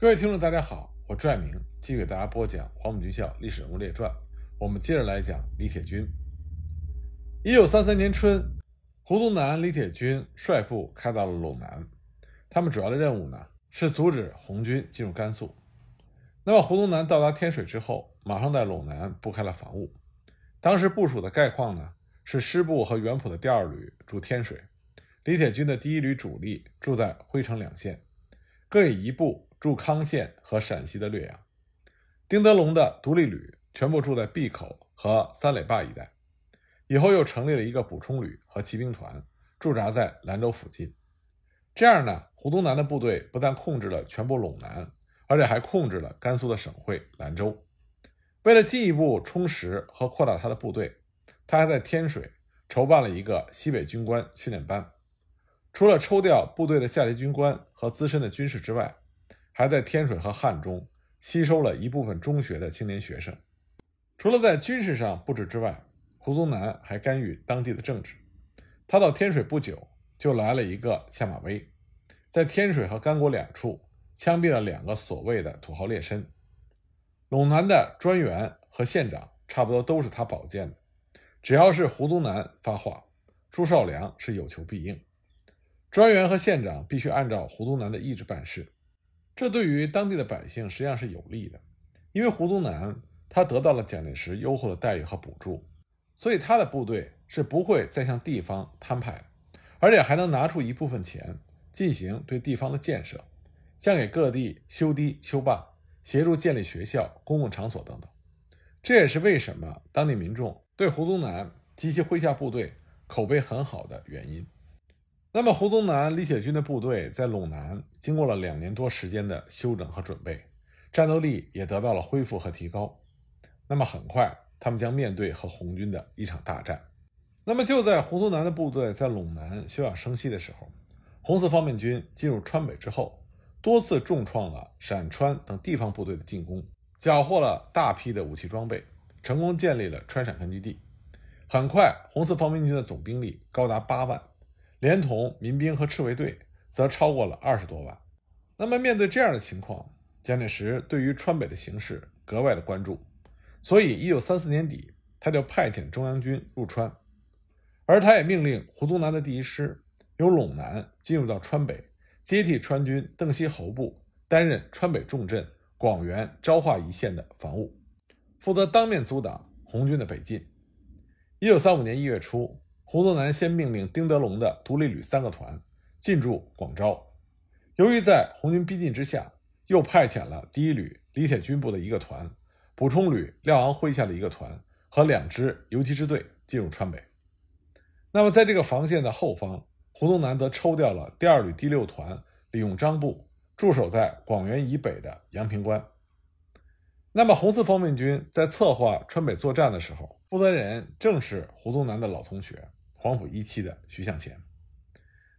各位听众，大家好，我拽明继续给大家播讲《黄埔军校历史人物列传》。我们接着来讲李铁军。一九三三年春，胡宗南、李铁军率部开到了陇南，他们主要的任务呢是阻止红军进入甘肃。那么胡宗南到达天水之后，马上在陇南布开了防务。当时部署的概况呢是师部和原浦的第二旅驻天水，李铁军的第一旅主力住在辉城两县，各以一部。驻康县和陕西的略阳，丁德龙的独立旅全部住在闭口和三垒坝一带。以后又成立了一个补充旅和骑兵团，驻扎在兰州附近。这样呢，胡宗南的部队不但控制了全部陇南，而且还控制了甘肃的省会兰州。为了进一步充实和扩大他的部队，他还在天水筹办了一个西北军官训练班。除了抽调部队的下级军官和资深的军士之外，还在天水和汉中吸收了一部分中学的青年学生。除了在军事上布置之外，胡宗南还干预当地的政治。他到天水不久，就来了一个下马威，在天水和甘国两处枪毙了两个所谓的土豪劣绅。陇南的专员和县长差不多都是他保荐的，只要是胡宗南发话，朱绍良是有求必应。专员和县长必须按照胡宗南的意志办事。这对于当地的百姓实际上是有利的，因为胡宗南他得到了蒋介石优厚的待遇和补助，所以他的部队是不会再向地方摊派，而且还能拿出一部分钱进行对地方的建设，像给各地修堤修坝，协助建立学校、公共场所等等。这也是为什么当地民众对胡宗南及其麾下部队口碑很好的原因。那么，胡宗南、李铁军的部队在陇南经过了两年多时间的休整和准备，战斗力也得到了恢复和提高。那么，很快他们将面对和红军的一场大战。那么，就在胡宗南的部队在陇南休养生息的时候，红四方面军进入川北之后，多次重创了陕川等地方部队的进攻，缴获了大批的武器装备，成功建立了川陕根据地。很快，红四方面军的总兵力高达八万。连同民兵和赤卫队，则超过了二十多万。那么，面对这样的情况，蒋介石对于川北的形势格外的关注，所以，一九三四年底，他就派遣中央军入川，而他也命令胡宗南的第一师由陇南进入到川北，接替川军邓锡侯部，担任川北重镇广元、昭化一线的防务，负责当面阻挡红军的北进。一九三五年一月初。胡宗南先命令丁德龙的独立旅三个团进驻广州，由于在红军逼近之下，又派遣了第一旅李铁军部的一个团、补充旅廖昂麾下的一个团和两支游击支队进入川北。那么，在这个防线的后方，胡宗南则抽调了第二旅第六团李永章部驻守在广元以北的阳平关。那么，红四方面军在策划川北作战的时候，负责人正是胡宗南的老同学。黄埔一期的徐向前，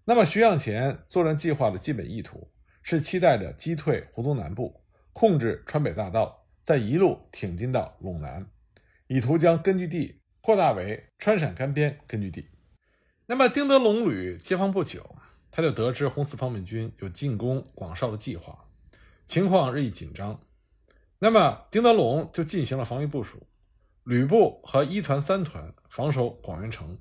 那么徐向前作战计划的基本意图是期待着击退胡宗南部，控制川北大道，再一路挺进到陇南，以图将根据地扩大为川陕甘边根据地。那么丁德龙旅接防不久，他就得知红四方面军有进攻广绍的计划，情况日益紧张。那么丁德龙就进行了防御部署，旅部和一团、三团防守广元城。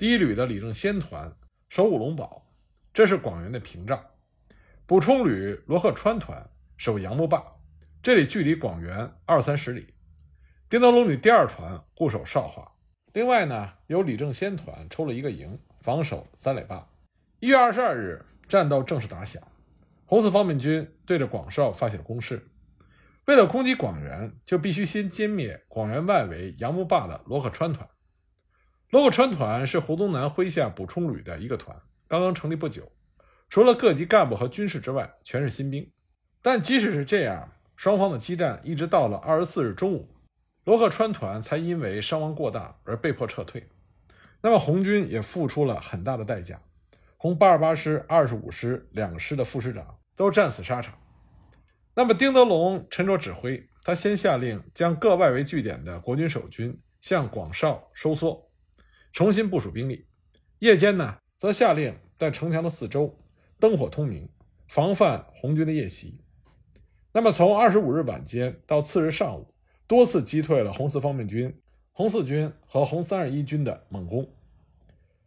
第一旅的李正先团守五龙堡，这是广元的屏障；补充旅罗鹤川团守杨木坝，这里距离广元二三十里。丁德龙旅第二团固守邵华，另外呢，由李正先团抽了一个营防守三垒坝。一月二十二日，战斗正式打响，红四方面军对着广绍发起了攻势。为了攻击广元，就必须先歼灭广元外围杨木坝的罗鹤川团。罗克川团是胡宗南麾下补充旅的一个团，刚刚成立不久，除了各级干部和军士之外，全是新兵。但即使是这样，双方的激战一直到了二十四日中午，罗克川团才因为伤亡过大而被迫撤退。那么红军也付出了很大的代价，红八十八师、二十五师两师的副师长都战死沙场。那么丁德龙沉着指挥，他先下令将各外围据点的国军守军向广绍收缩。重新部署兵力，夜间呢，则下令在城墙的四周灯火通明，防范红军的夜袭。那么从二十五日晚间到次日上午，多次击退了红四方面军、红四军和红三二一军的猛攻。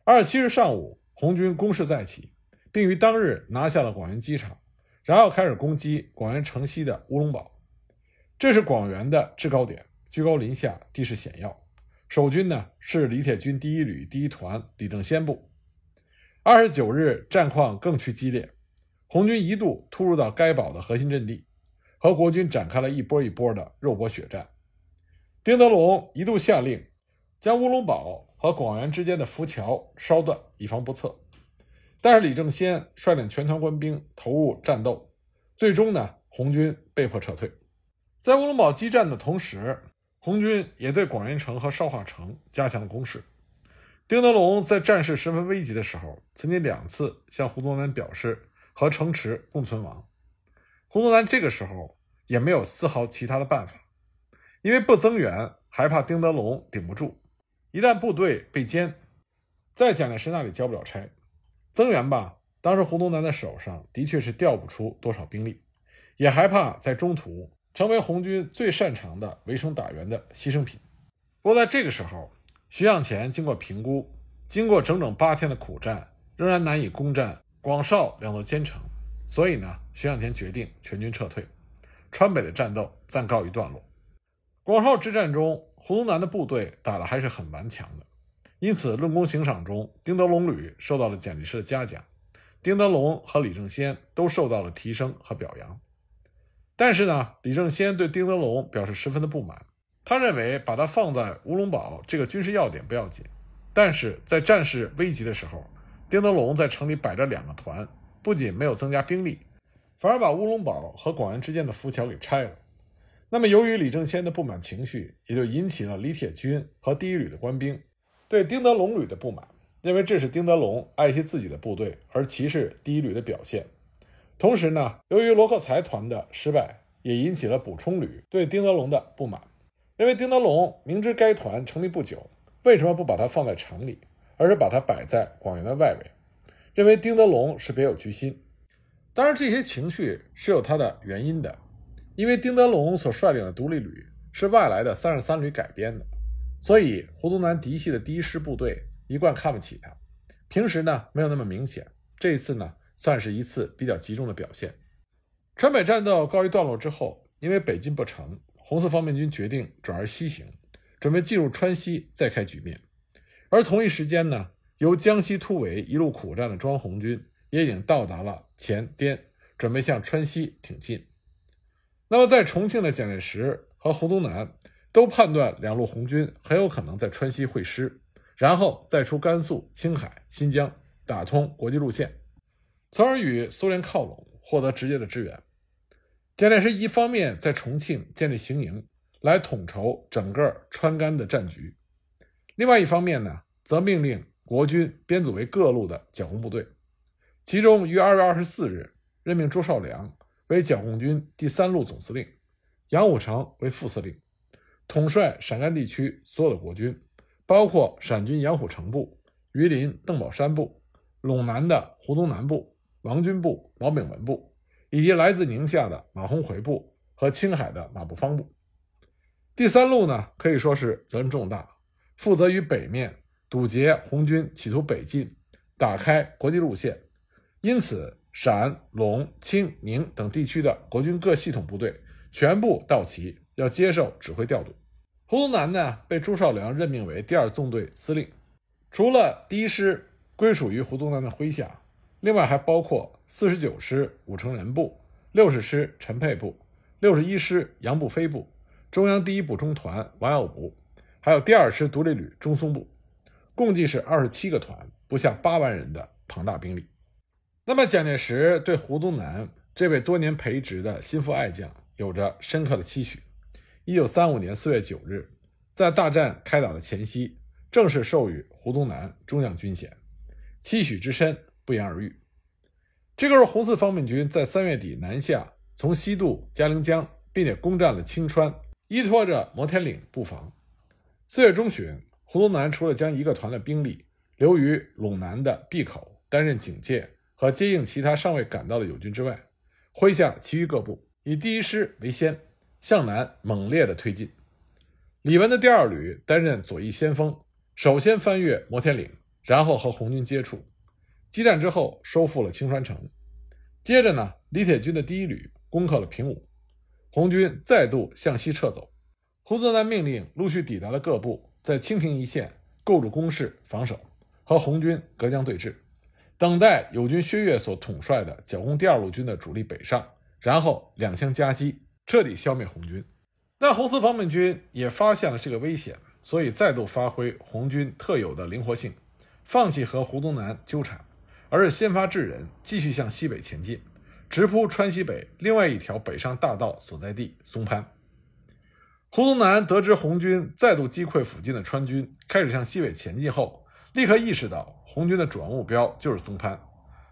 二十七日上午，红军攻势再起，并于当日拿下了广元机场，然后开始攻击广元城西的乌龙堡。这是广元的制高点，居高临下，地势险要。守军呢是李铁军第一旅第一团李正先部。二十九日战况更趋激烈，红军一度突入到该堡的核心阵地。和国军展开了一波一波的肉搏血战。丁德龙一度下令将乌龙堡和广元之间的浮桥烧断，以防不测。但是李正先率领全团官兵投入战斗，最终呢，红军被迫撤退。在乌龙堡激战的同时，红军也对广元城和邵化城加强了攻势。丁德龙在战事十分危急的时候，曾经两次向胡宗南表示和城池共存亡。胡宗南这个时候也没有丝毫其他的办法，因为不增援，还怕丁德龙顶不住。一旦部队被歼，在蒋介石那里交不了差。增援吧，当时胡宗南的手上的确是调不出多少兵力，也害怕在中途成为红军最擅长的围城打援的牺牲品。不过在这个时候，徐向前经过评估，经过整整八天的苦战，仍然难以攻占广邵两座坚城。所以呢，徐向前决定全军撤退，川北的战斗暂告一段落。广邵之战中，胡宗南的部队打得还是很顽强的，因此论功行赏中，丁德龙旅受到了蒋介石的嘉奖，丁德龙和李正先都受到了提升和表扬。但是呢，李正先对丁德龙表示十分的不满，他认为把他放在乌龙堡这个军事要点不要紧，但是在战事危急的时候，丁德龙在城里摆着两个团。不仅没有增加兵力，反而把乌龙堡和广元之间的浮桥给拆了。那么，由于李正先的不满情绪，也就引起了李铁军和第一旅的官兵对丁德龙旅的不满，认为这是丁德龙爱惜自己的部队而歧视第一旅的表现。同时呢，由于罗克才团的失败，也引起了补充旅对丁德龙的不满，认为丁德龙明知该团成立不久，为什么不把它放在城里，而是把它摆在广元的外围？认为丁德龙是别有居心，当然这些情绪是有它的原因的，因为丁德龙所率领的独立旅是外来的三十三旅改编的，所以胡宗南嫡系的第一师部队一贯看不起他。平时呢没有那么明显，这一次呢算是一次比较集中的表现。川北战斗告一段落之后，因为北进不成，红四方面军决定转而西行，准备进入川西再开局面。而同一时间呢。由江西突围一路苦战的庄红军也已经到达了前滇，准备向川西挺进。那么，在重庆的蒋介石和胡宗南都判断两路红军很有可能在川西会师，然后再出甘肃、青海、新疆，打通国际路线，从而与苏联靠拢，获得直接的支援。蒋介石一方面在重庆建立行营，来统筹整个川甘的战局；另外一方面呢，则命令。国军编组为各路的剿共部队，其中于二月二十四日任命朱绍良为剿共军第三路总司令，杨虎城为副司令，统帅陕甘地区所有的国军，包括陕军杨虎城部、榆林邓宝山部、陇南的胡宗南部、王军部、毛炳文部，以及来自宁夏的马鸿逵部和青海的马步芳部。第三路呢，可以说是责任重大，负责于北面。堵截红军企图北进，打开国际路线，因此陕、陇、青、宁等地区的国军各系统部队全部到齐，要接受指挥调度。胡宗南呢，被朱绍良任命为第二纵队司令。除了第一师归属于胡宗南的麾下，另外还包括四十九师武成仁部、六十师陈沛部、六十一师杨步飞部、中央第一补充团王耀武，还有第二师独立旅中松部。共计是二十七个团，不下八万人的庞大兵力。那么，蒋介石对胡宗南这位多年培植的心腹爱将有着深刻的期许。一九三五年四月九日，在大战开打的前夕，正式授予胡宗南中将军衔，期许之深不言而喻。这个是红四方面军在三月底南下，从西渡嘉陵江，并且攻占了青川，依托着摩天岭布防。四月中旬。胡宗南除了将一个团的兵力留于陇南的闭口担任警戒和接应其他尚未赶到的友军之外，麾下其余各部以第一师为先，向南猛烈的推进。李文的第二旅担任左翼先锋，首先翻越摩天岭，然后和红军接触。激战之后，收复了青川城。接着呢，李铁军的第一旅攻克了平武，红军再度向西撤走。胡宗南命令陆续抵达的各部在清平一线构筑工事防守，和红军隔江对峙，等待友军薛岳所统帅的剿共第二路军的主力北上，然后两相夹击，彻底消灭红军。但红四方面军也发现了这个危险，所以再度发挥红军特有的灵活性，放弃和胡宗南纠缠，而是先发制人，继续向西北前进，直扑川西北另外一条北上大道所在地松潘。胡宗南得知红军再度击溃附近的川军，开始向西北前进后，立刻意识到红军的主要目标就是松潘，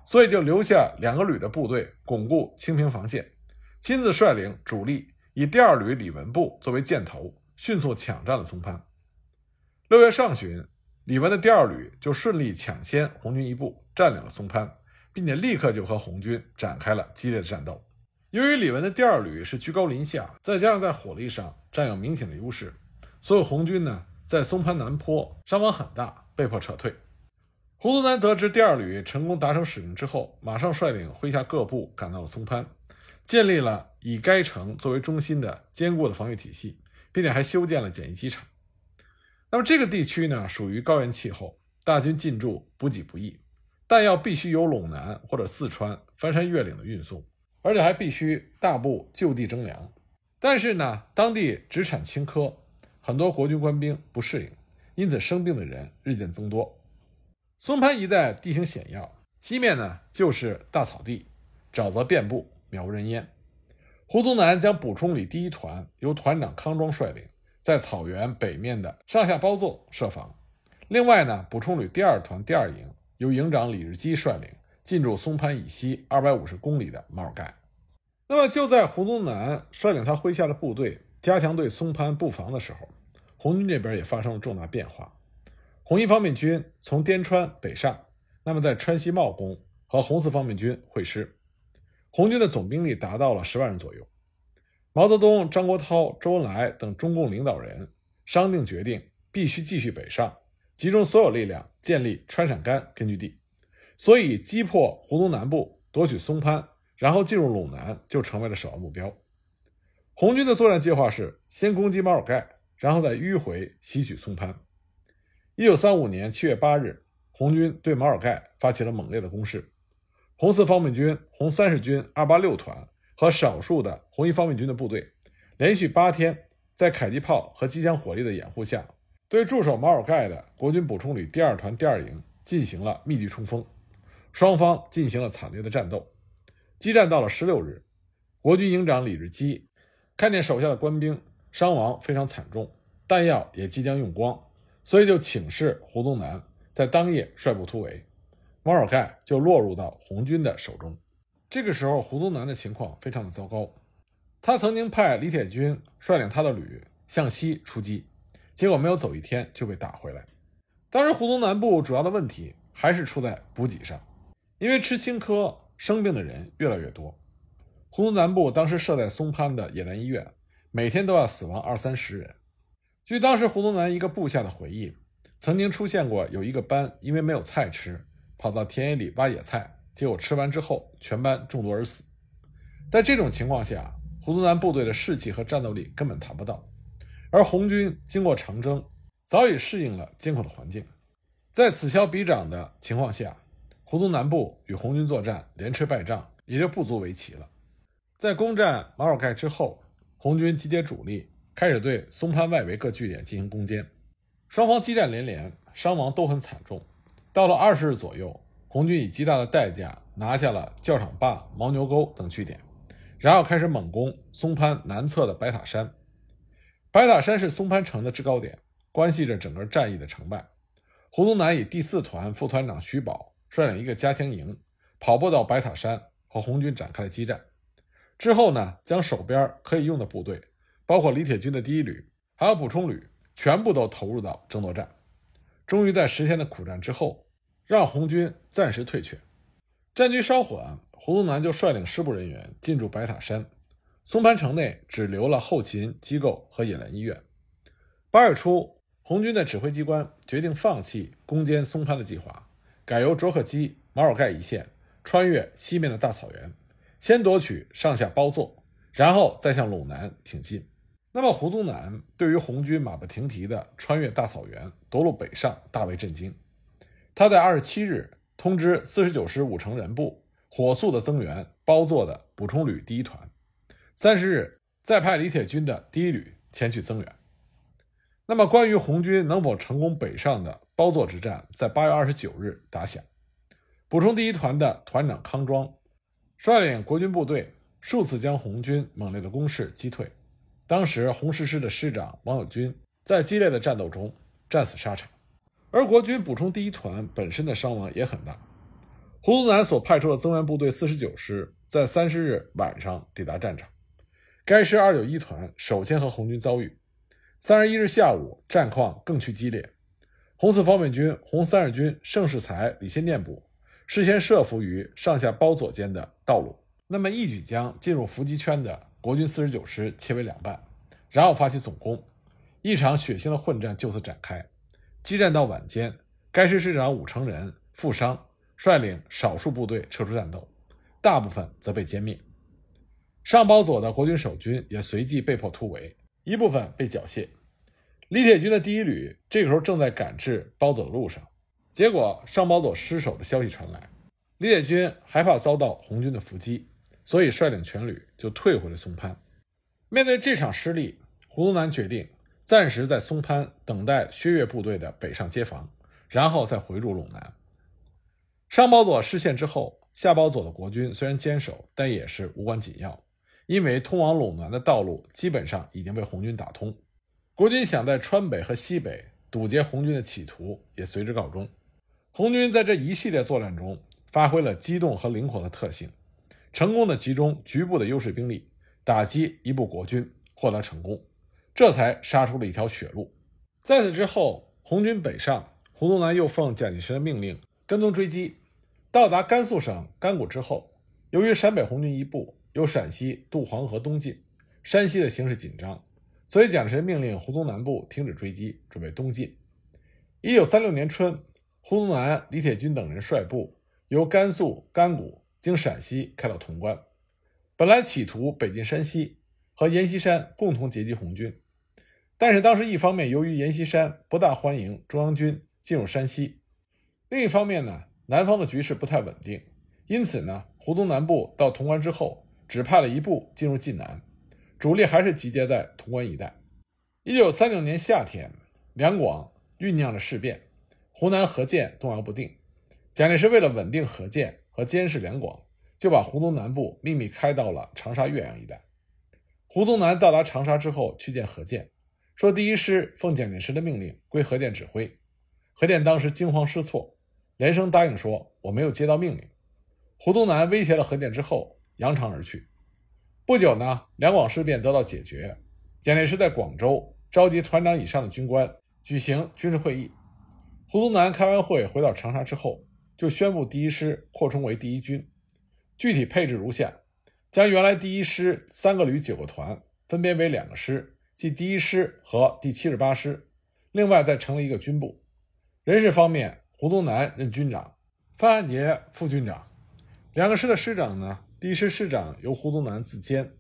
所以就留下两个旅的部队巩固清平防线，亲自率领主力。以第二旅李文部作为箭头，迅速抢占了松潘。六月上旬，李文的第二旅就顺利抢先红军一步，占领了松潘，并且立刻就和红军展开了激烈的战斗。由于李文的第二旅是居高临下，再加上在火力上占有明显的优势，所以红军呢在松潘南坡伤亡很大，被迫撤退。胡宗南得知第二旅成功达成使命之后，马上率领麾下各部赶到了松潘。建立了以该城作为中心的坚固的防御体系，并且还修建了简易机场。那么这个地区呢，属于高原气候，大军进驻补给不易，弹药必须由陇南或者四川翻山越岭的运送，而且还必须大部就地征粮。但是呢，当地只产青稞，很多国军官兵不适应，因此生病的人日渐增多。松潘一带地形险要，西面呢就是大草地，沼泽遍布。渺无人烟。胡宗南将补充旅第一团由团长康庄率领，在草原北面的上下包座设防。另外呢，补充旅第二团第二营由营长李日基率领，进驻松潘以西二百五十公里的马尔盖。那么就在胡宗南率领他麾下的部队加强对松潘布防的时候，红军这边也发生了重大变化。红一方面军从滇川北上，那么在川西茂公和红四方面军会师。红军的总兵力达到了十万人左右。毛泽东、张国焘、周恩来等中共领导人商定决定，必须继续北上，集中所有力量建立川陕甘根据地。所以，击破胡宗南部，夺取松潘，然后进入陇南，就成为了首要目标。红军的作战计划是先攻击马尔盖，然后再迂回袭取松潘。一九三五年七月八日，红军对马尔盖发起了猛烈的攻势。红四方面军、红三十军二八六团和少数的红一方面军的部队，连续八天在迫击炮和机枪火力的掩护下，对驻守马尔盖的国军补充旅第二团第二营进行了密集冲锋。双方进行了惨烈的战斗。激战到了十六日，国军营长李日基看见手下的官兵伤亡非常惨重，弹药也即将用光，所以就请示胡宗南在当夜率部突围。马尔盖就落入到红军的手中。这个时候，胡宗南的情况非常的糟糕。他曾经派李铁军率领他的旅向西出击，结果没有走一天就被打回来。当时胡宗南部主要的问题还是出在补给上，因为吃青稞生病的人越来越多。胡宗南部当时设在松潘的野战医院，每天都要死亡二三十人。据当时胡宗南一个部下的回忆，曾经出现过有一个班因为没有菜吃。跑到田野里挖野菜，结果吃完之后，全班中毒而死。在这种情况下，胡宗南部队的士气和战斗力根本谈不到。而红军经过长征，早已适应了艰苦的环境。在此消彼长的情况下，胡宗南部与红军作战连吃败仗，也就不足为奇了。在攻占马尔盖之后，红军集结主力，开始对松潘外围各据点进行攻坚。双方激战连连，伤亡都很惨重。到了二十日左右，红军以极大的代价拿下了教场坝、牦牛沟等据点，然后开始猛攻松潘南侧的白塔山。白塔山是松潘城的制高点，关系着整个战役的成败。胡宗南以第四团副团长徐宝率领一个加强营，跑步到白塔山和红军展开了激战。之后呢，将手边可以用的部队，包括李铁军的第一旅，还有补充旅，全部都投入到争夺战。终于在十天的苦战之后，让红军暂时退却。战局稍缓，胡宗南就率领师部人员进驻白塔山，松潘城内只留了后勤机构和冶炼医院。八月初，红军的指挥机关决定放弃攻坚松潘的计划，改由卓克基、马尔盖一线穿越西面的大草原，先夺取上下包座，然后再向陇南挺进。那么，胡宗南对于红军马不停蹄的穿越大草原夺路北上大为震惊。他在二十七日通知四十九师五成人部火速的增援包座的补充旅第一团，三十日再派李铁军的第一旅前去增援。那么，关于红军能否成功北上的包座之战，在八月二十九日打响。补充第一团的团长康庄率领国军部队数次将红军猛烈的攻势击退。当时，红十师的师长王友军在激烈的战斗中战死沙场，而国军补充第一团本身的伤亡也很大。胡宗南所派出的增援部队四十九师在三十日晚上抵达战场，该师二九一团首先和红军遭遇。三十一日下午，战况更趋激烈。红四方面军、红三十军盛世才、李先念部事先设伏于上下包左间的道路，那么一举将进入伏击圈的国军四十九师切为两半，然后发起总攻。一场血腥的混战就此展开。激战到晚间，该师师长武成仁负伤，率领少数部队撤出战斗，大部分则被歼灭。上包佐的国军守军也随即被迫突围。一部分被缴械，李铁军的第一旅这个时候正在赶至包佐的路上，结果上包佐失守的消息传来，李铁军害怕遭到红军的伏击，所以率领全旅就退回了松潘。面对这场失利，胡宗南决定暂时在松潘等待薛岳部队的北上接防，然后再回入陇南。上包佐失陷之后，下包佐的国军虽然坚守，但也是无关紧要。因为通往陇南的道路基本上已经被红军打通，国军想在川北和西北堵截红军的企图也随之告终。红军在这一系列作战中发挥了机动和灵活的特性，成功的集中局部的优势兵力，打击一部国军，获得成功，这才杀出了一条血路。在此之后，红军北上，胡宗南又奉蒋介石的命令跟踪追击，到达甘肃省甘谷之后，由于陕北红军一部。由陕西渡黄河东进，山西的形势紧张，所以蒋介石命令胡宗南部停止追击，准备东进。一九三六年春，胡宗南、李铁军等人率部由甘肃甘谷经陕西开到潼关，本来企图北进山西，和阎锡山共同截击红军。但是当时一方面由于阎锡山不大欢迎中央军进入山西，另一方面呢，南方的局势不太稳定，因此呢，胡宗南部到潼关之后。只派了一部进入晋南，主力还是集结在潼关一带。一九三六年夏天，两广酝酿着事变，湖南河间动摇不定。蒋介石为了稳定河间和监视两广，就把胡宗南部秘密开到了长沙、岳阳一带。胡宗南到达长沙之后，去见何键，说第一师奉蒋介石的命令归何键指挥。何键当时惊慌失措，连声答应说：“我没有接到命令。”胡宗南威胁了何键之后。扬长而去。不久呢，两广事变得到解决。蒋介石在广州召集团长以上的军官举行军事会议。胡宗南开完会回到长沙之后，就宣布第一师扩充为第一军，具体配置如下：将原来第一师三个旅九个团分别为两个师，即第一师和第七十八师。另外再成立一个军部。人事方面，胡宗南任军长，范汉杰副军长。两个师的师长呢？第一师师长由胡宗南自兼，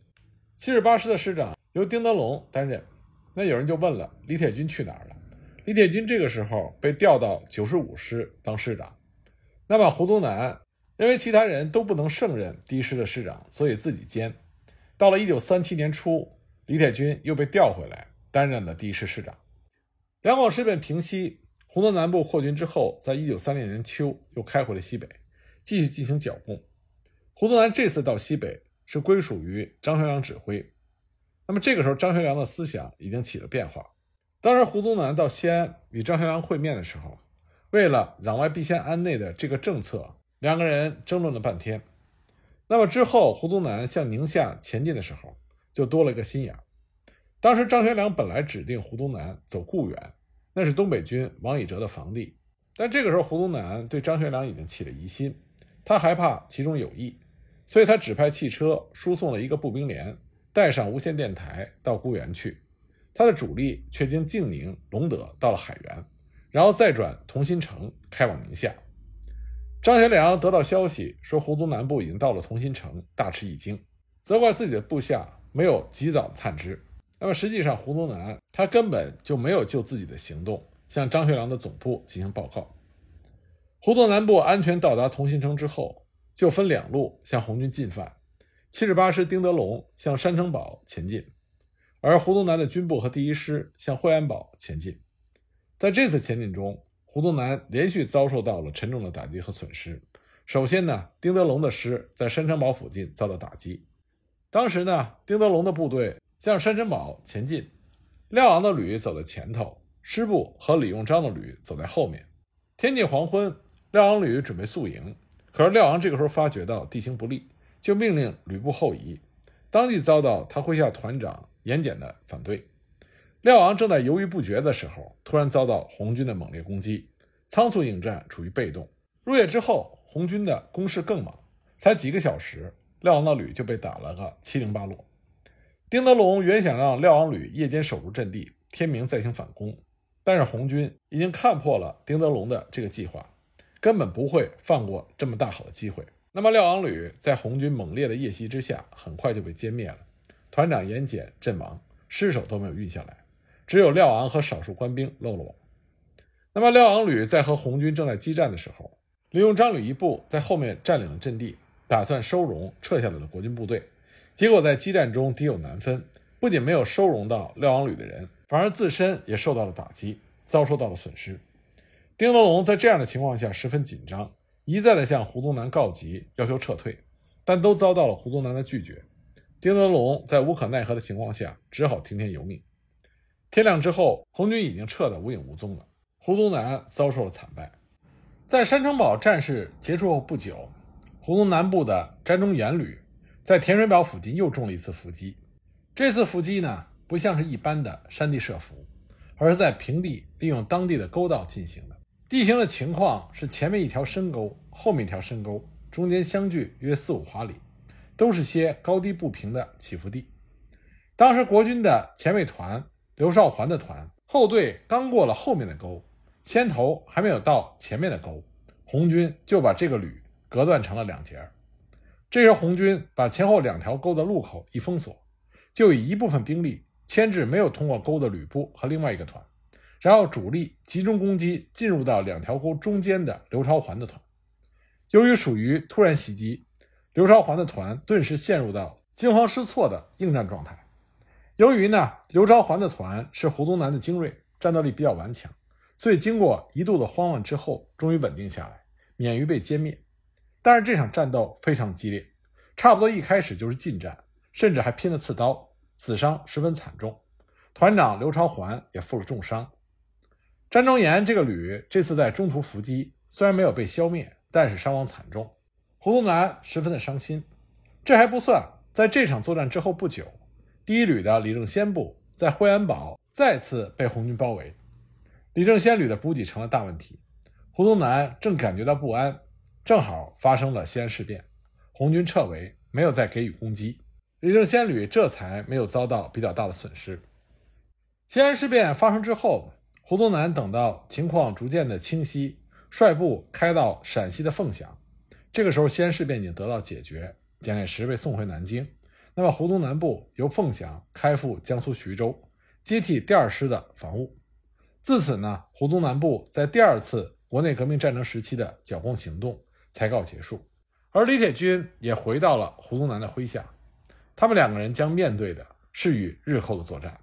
七十八师的师长由丁德龙担任。那有人就问了：李铁军去哪儿了？李铁军这个时候被调到九十五师当师长。那么胡宗南认为其他人都不能胜任第一师的师长，所以自己兼。到了一九三七年初，李铁军又被调回来担任了第一师师长。两广事变平息，胡宗南部扩军之后，在一九三零年秋又开回了西北，继续进行剿共。胡宗南这次到西北是归属于张学良指挥，那么这个时候张学良的思想已经起了变化。当时胡宗南到西安与张学良会面的时候，为了攘外必先安内的这个政策，两个人争论了半天。那么之后，胡宗南向宁夏前进的时候，就多了一个心眼。当时张学良本来指定胡宗南走固原，那是东北军王以哲的防地，但这个时候胡宗南对张学良已经起了疑心，他害怕其中有异。所以他指派汽车输送了一个步兵连带上无线电台到固原去，他的主力却经静宁、隆德到了海原，然后再转同心城开往宁夏。张学良得到消息说胡宗南部已经到了同心城，大吃一惊，责怪自己的部下没有及早的探知。那么实际上，胡宗南他根本就没有就自己的行动向张学良的总部进行报告。胡宗南部安全到达同心城之后，就分两路向红军进犯。七十八师丁德龙向山城堡前进，而胡宗南的军部和第一师向惠安堡前进。在这次前进中，胡宗南连续遭受到了沉重的打击和损失。首先呢，丁德龙的师在山城堡附近遭到打击。当时呢，丁德龙的部队向山城堡前进，廖昂的旅走在前头，师部和李用章的旅走在后面。天近黄昏，廖昂旅准备宿营，可是廖昂这个时候发觉到地形不利，就命令吕布后移。当即遭到他麾下团长严简的反对。廖昂正在犹豫不决的时候，突然遭到红军的猛烈攻击，仓促应战，处于被动。入夜之后，红军的攻势更猛，才几个小时，廖昂的旅就被打了个七零八落。丁德龙原想让廖昂旅夜间守住阵地，天明再行反攻，但是红军已经看破了丁德龙的这个计划，根本不会放过这么大好的机会。那么廖昂旅在红军猛烈的夜袭之下，很快就被歼灭了，团长严简阵亡，尸首都没有运下来。只有廖昂和少数官兵漏了网。那么廖昂旅在和红军正在激战的时候，利用张旅一部在后面占领了阵地，打算收容撤下来的国军部队。结果在激战中敌有难分，不仅没有收容到廖王旅的人，反而自身也受到了打击，遭受到了损失。丁德龙在这样的情况下十分紧张，一再的向胡宗南告急，要求撤退，但都遭到了胡宗南的拒绝。丁德龙在无可奈何的情况下，只好听天由命。天亮之后，红军已经撤得无影无踪了。胡宗南遭受了惨败。在山城堡战事结束后不久，胡宗南部的詹忠言旅在田水堡附近又中了一次伏击。这次伏击呢，不像是一般的山地设伏，而是在平地利用当地的沟道进行的。地形的情况是前面一条深沟，后面一条深沟，中间相距约四五华里，都是些高低不平的起伏地。当时国军的前卫团。刘少环的团后队刚过了后面的沟，先头还没有到前面的沟，红军就把这个旅隔断成了两截儿。这时，红军把前后两条沟的路口一封锁，就以一部分兵力牵制没有通过沟的吕布和另外一个团，然后主力集中攻击进入到两条沟中间的刘超环的团。由于属于突然袭击，刘超环的团顿时陷入到惊慌失措的应战状态。由于呢，刘朝环的团是胡宗南的精锐，战斗力比较顽强，所以经过一度的慌乱之后，终于稳定下来，免于被歼灭。但是这场战斗非常激烈，差不多一开始就是近战，甚至还拼了刺刀，死伤十分惨重。团长刘朝环也负了重伤。詹忠言这个旅这次在中途伏击，虽然没有被消灭，但是伤亡惨重。胡宗南十分的伤心。这还不算，在这场作战之后不久。第一旅的李正先部在惠安堡再次被红军包围，李正先旅的补给成了大问题。胡宗南正感觉到不安，正好发生了西安事变，红军撤围，没有再给予攻击，李正先旅这才没有遭到比较大的损失。西安事变发生之后，胡宗南等到情况逐渐的清晰，率部开到陕西的凤翔。这个时候，西安事变已经得到解决，蒋介石被送回南京。那么，胡宗南部由凤翔开赴江苏徐州，接替第二师的防务。自此呢，胡宗南部在第二次国内革命战争时期的剿共行动才告结束。而李铁军也回到了胡宗南的麾下，他们两个人将面对的是与日后的作战。